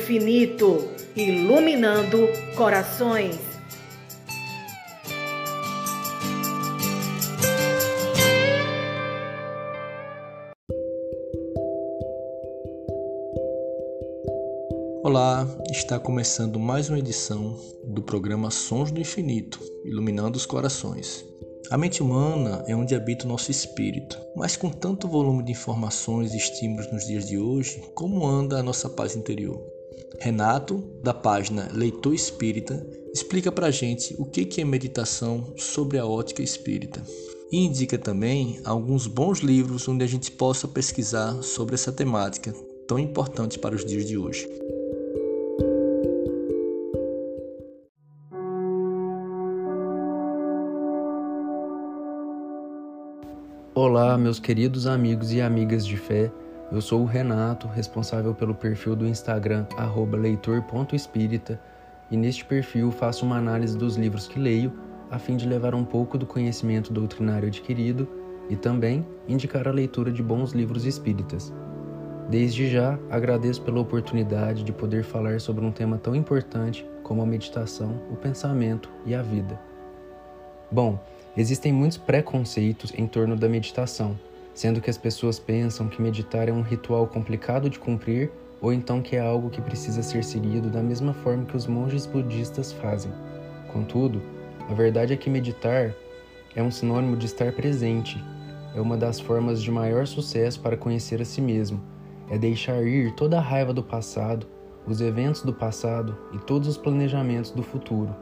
infinito, iluminando corações. Olá, está começando mais uma edição do programa Sons do Infinito, iluminando os corações. A mente humana é onde habita o nosso espírito, mas com tanto volume de informações e estímulos nos dias de hoje, como anda a nossa paz interior? Renato, da página Leitor Espírita, explica pra gente o que é meditação sobre a ótica espírita. E indica também alguns bons livros onde a gente possa pesquisar sobre essa temática tão importante para os dias de hoje. Olá, meus queridos amigos e amigas de fé. Eu sou o Renato, responsável pelo perfil do Instagram leitor.espírita, e neste perfil faço uma análise dos livros que leio, a fim de levar um pouco do conhecimento doutrinário adquirido e também indicar a leitura de bons livros espíritas. Desde já, agradeço pela oportunidade de poder falar sobre um tema tão importante como a meditação, o pensamento e a vida. Bom, Existem muitos preconceitos em torno da meditação, sendo que as pessoas pensam que meditar é um ritual complicado de cumprir ou então que é algo que precisa ser seguido da mesma forma que os monges budistas fazem. Contudo, a verdade é que meditar é um sinônimo de estar presente, é uma das formas de maior sucesso para conhecer a si mesmo, é deixar ir toda a raiva do passado, os eventos do passado e todos os planejamentos do futuro.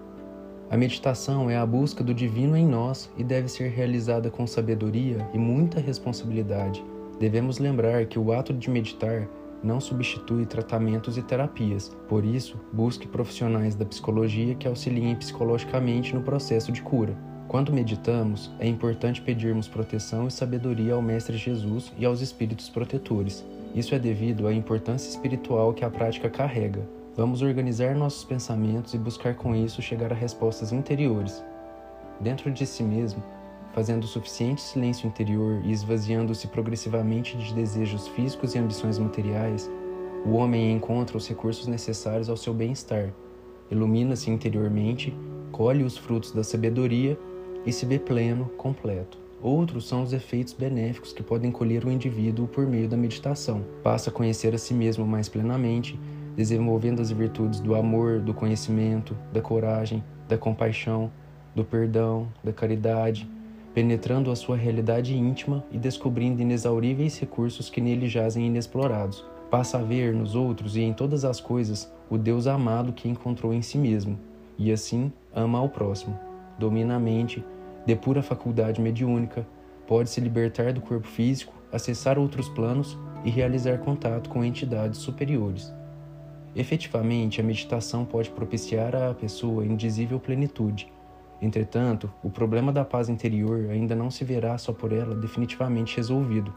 A meditação é a busca do divino em nós e deve ser realizada com sabedoria e muita responsabilidade. Devemos lembrar que o ato de meditar não substitui tratamentos e terapias, por isso, busque profissionais da psicologia que auxiliem psicologicamente no processo de cura. Quando meditamos, é importante pedirmos proteção e sabedoria ao Mestre Jesus e aos espíritos protetores. Isso é devido à importância espiritual que a prática carrega. Vamos organizar nossos pensamentos e buscar com isso chegar a respostas interiores. Dentro de si mesmo, fazendo o suficiente silêncio interior e esvaziando-se progressivamente de desejos físicos e ambições materiais, o homem encontra os recursos necessários ao seu bem-estar, ilumina-se interiormente, colhe os frutos da sabedoria e se vê pleno, completo. Outros são os efeitos benéficos que podem colher o indivíduo por meio da meditação. Passa a conhecer a si mesmo mais plenamente desenvolvendo as virtudes do amor, do conhecimento, da coragem, da compaixão, do perdão, da caridade, penetrando a sua realidade íntima e descobrindo inexauríveis recursos que nele jazem inexplorados. Passa a ver nos outros e em todas as coisas o Deus amado que encontrou em si mesmo, e assim ama ao próximo. Domina a mente, depura a faculdade mediúnica, pode se libertar do corpo físico, acessar outros planos e realizar contato com entidades superiores. Efetivamente, a meditação pode propiciar à pessoa indizível plenitude. Entretanto, o problema da paz interior ainda não se verá só por ela definitivamente resolvido.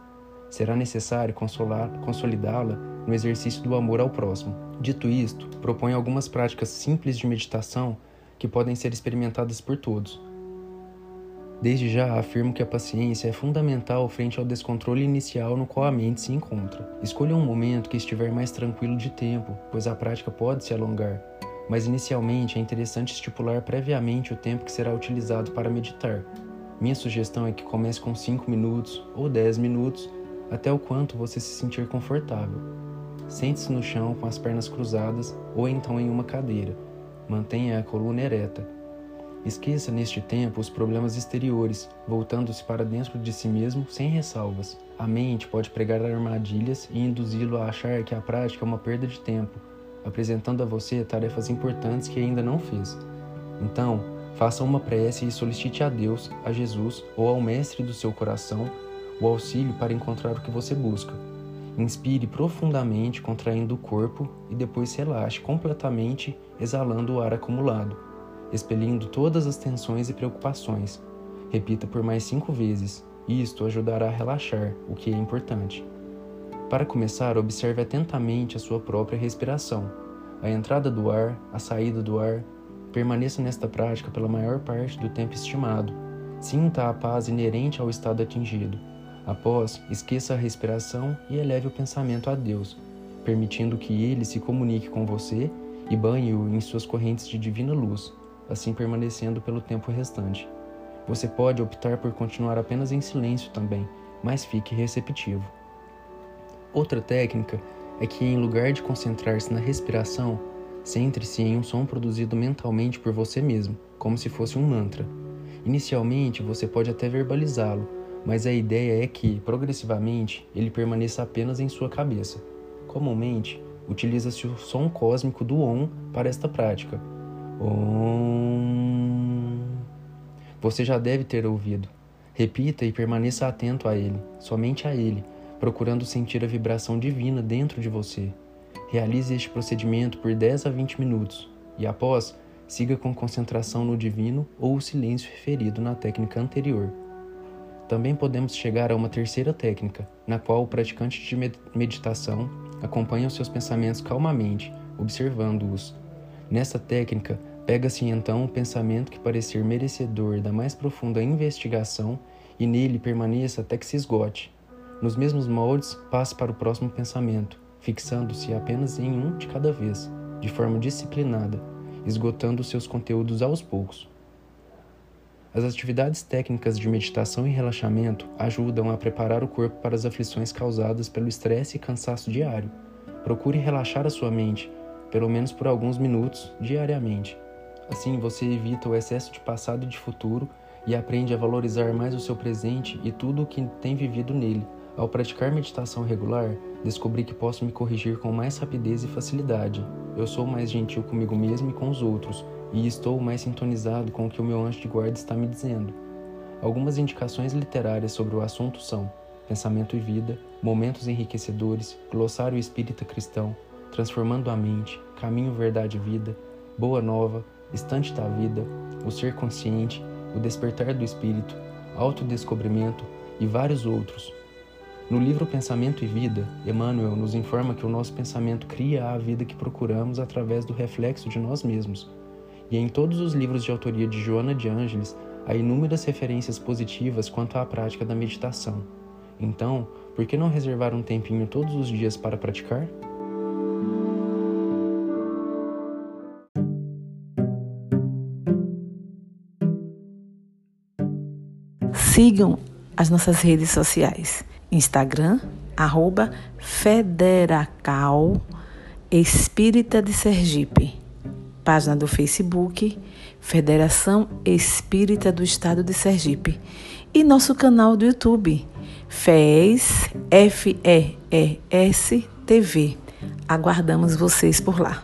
Será necessário consolidá-la no exercício do amor ao próximo. Dito isto, proponho algumas práticas simples de meditação que podem ser experimentadas por todos, Desde já afirmo que a paciência é fundamental frente ao descontrole inicial no qual a mente se encontra. Escolha um momento que estiver mais tranquilo de tempo, pois a prática pode se alongar, mas inicialmente é interessante estipular previamente o tempo que será utilizado para meditar. Minha sugestão é que comece com 5 minutos ou 10 minutos, até o quanto você se sentir confortável. Sente-se no chão com as pernas cruzadas ou então em uma cadeira. Mantenha a coluna ereta Esqueça neste tempo os problemas exteriores, voltando-se para dentro de si mesmo sem ressalvas. A mente pode pregar armadilhas e induzi-lo a achar que a prática é uma perda de tempo, apresentando a você tarefas importantes que ainda não fez. Então, faça uma prece e solicite a Deus, a Jesus ou ao Mestre do seu coração o auxílio para encontrar o que você busca. Inspire profundamente, contraindo o corpo e depois relaxe completamente, exalando o ar acumulado expelindo todas as tensões e preocupações. Repita por mais cinco vezes. Isto ajudará a relaxar, o que é importante. Para começar, observe atentamente a sua própria respiração, a entrada do ar, a saída do ar. Permaneça nesta prática pela maior parte do tempo estimado. Sinta a paz inerente ao estado atingido. Após, esqueça a respiração e eleve o pensamento a Deus. permitindo que ele se comunique com você e banhe-o em suas correntes de divina luz, assim permanecendo pelo tempo restante. Você pode optar por continuar apenas em silêncio também, mas fique receptivo. Outra técnica é que, em lugar de concentrar-se na respiração, centre-se em um som produzido mentalmente por você mesmo, como se fosse um mantra. Inicialmente, você pode até verbalizá-lo, mas a ideia é que, progressivamente, ele permaneça apenas em sua cabeça. Comumente, utiliza-se o som cósmico do Om para esta prática. Om. Você já deve ter ouvido. Repita e permaneça atento a ele, somente a ele, procurando sentir a vibração divina dentro de você. Realize este procedimento por 10 a 20 minutos e, após, siga com concentração no divino ou o silêncio referido na técnica anterior. Também podemos chegar a uma terceira técnica, na qual o praticante de meditação acompanha os seus pensamentos calmamente, observando-os. Nesta técnica, pega-se então o pensamento que parecer merecedor da mais profunda investigação e nele permaneça até que se esgote. Nos mesmos moldes, passe para o próximo pensamento, fixando-se apenas em um de cada vez, de forma disciplinada, esgotando seus conteúdos aos poucos. As atividades técnicas de meditação e relaxamento ajudam a preparar o corpo para as aflições causadas pelo estresse e cansaço diário. Procure relaxar a sua mente, pelo menos por alguns minutos diariamente. Assim, você evita o excesso de passado e de futuro e aprende a valorizar mais o seu presente e tudo o que tem vivido nele. Ao praticar meditação regular, descobri que posso me corrigir com mais rapidez e facilidade. Eu sou mais gentil comigo mesmo e com os outros, e estou mais sintonizado com o que o meu anjo de guarda está me dizendo. Algumas indicações literárias sobre o assunto são Pensamento e Vida, Momentos Enriquecedores, Glossário Espírita Cristão, Transformando a Mente, Caminho, Verdade e Vida, Boa Nova, Estante da Vida, O Ser Consciente, O Despertar do Espírito, Autodescobrimento e vários outros. No livro Pensamento e Vida, Emmanuel nos informa que o nosso pensamento cria a vida que procuramos através do reflexo de nós mesmos. E em todos os livros de autoria de Joana de Ângeles, há inúmeras referências positivas quanto à prática da meditação. Então, por que não reservar um tempinho todos os dias para praticar? Sigam as nossas redes sociais. Instagram, arroba Federacal Espírita de Sergipe. Página do Facebook, Federação Espírita do Estado de Sergipe. E nosso canal do YouTube, FES, F-E-E-S TV. Aguardamos vocês por lá.